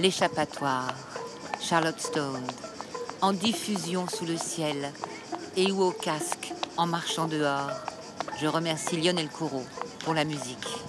L'échappatoire, Charlotte Stone, en diffusion sous le ciel et ou au casque en marchant dehors. Je remercie Lionel Courreau pour la musique.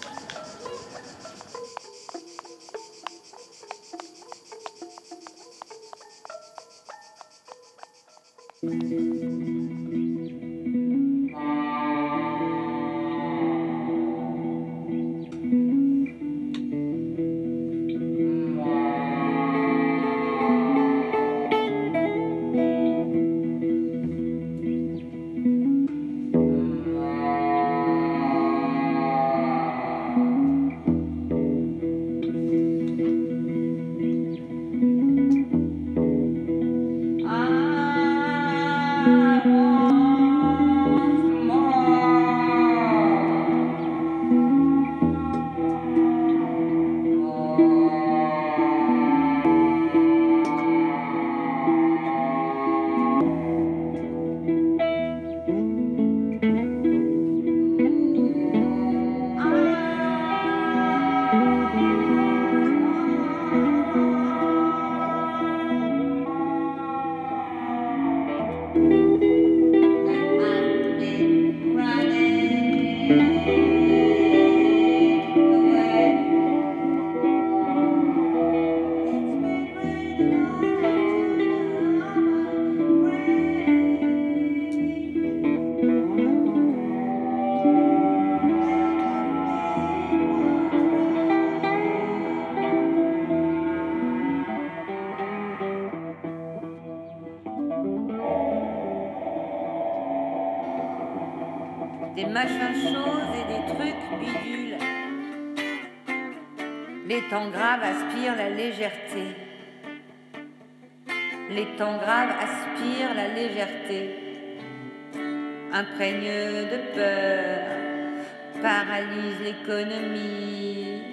Temps graves aspirent la légèreté. Les temps graves aspirent la légèreté. Imprègne de peur, paralyse l'économie,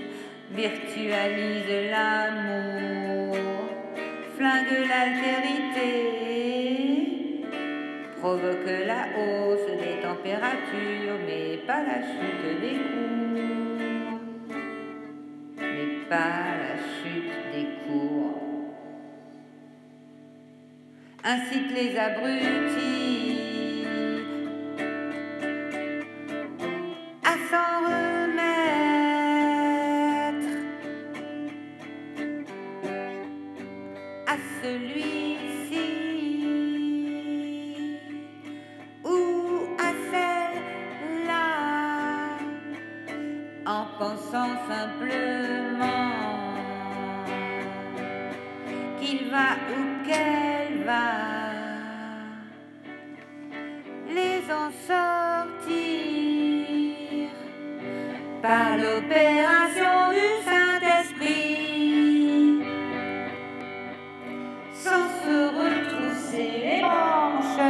virtualise l'amour, flingue l'altérité, provoque la hausse mais pas la chute des cours pas la chute des cours. Incite les abrutis par l'opération du Saint-Esprit sans se retrousser les manches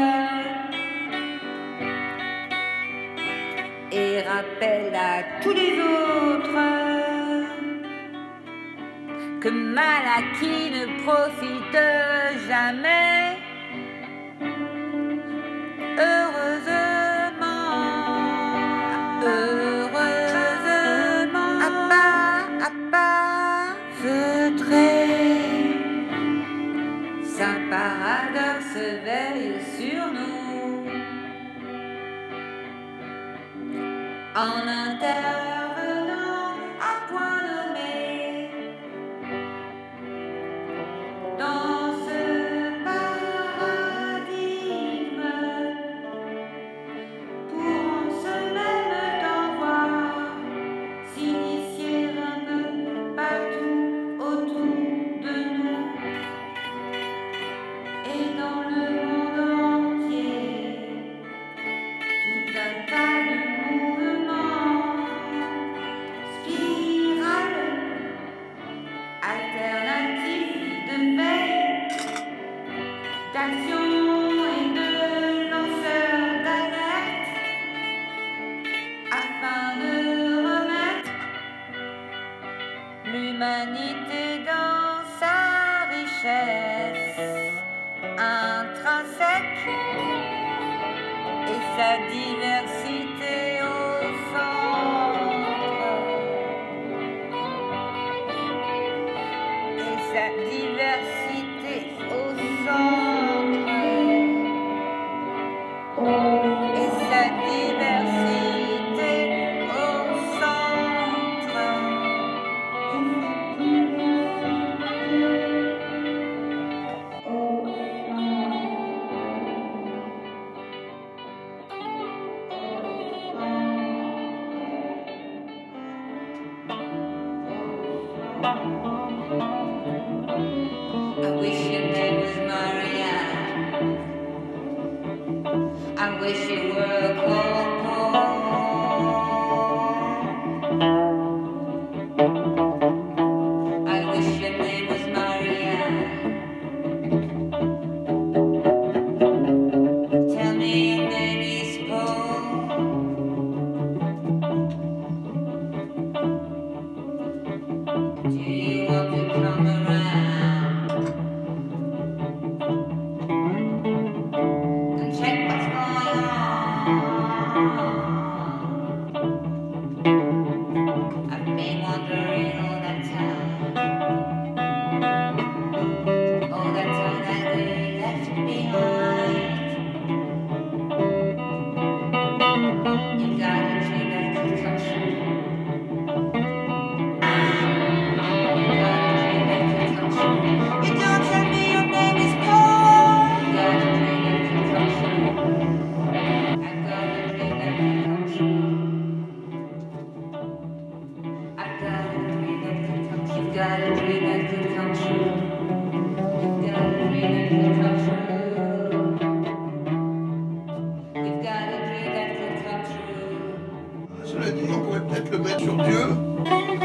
et rappelle à tous les autres que mal à ne profite jamais. Heureusement, heureusement, et de lanceur d'alerte afin de remettre l'humanité dans sa richesse intrinsèque et sa diversité. Yeah. Le mettre sur Dieu.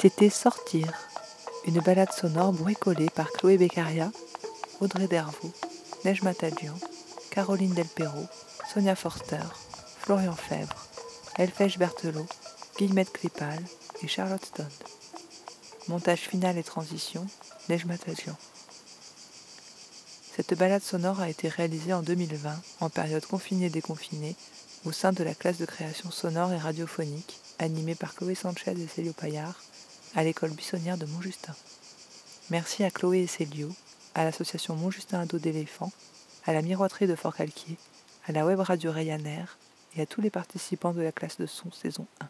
C'était Sortir, une balade sonore bricolée par Chloé Beccaria, Audrey Dervaux, Neige Matadian, Caroline Delperro, Sonia Forster, Florian Fèvre, Elfèche Berthelot, Guillemette Clépal et Charlotte Stone. Montage final et transition, Neige Matadian. Cette balade sonore a été réalisée en 2020, en période confinée-déconfinée, au sein de la classe de création sonore et radiophonique, animée par Chloé Sanchez et Célio Paillard, à l'école buissonnière de Montjustin. Merci à Chloé et Célio, à l'association Montjustin Ado d'éléphants, à la miroiterie de Fort-Calquier, à la web radio Ryanair et à tous les participants de la classe de son saison 1.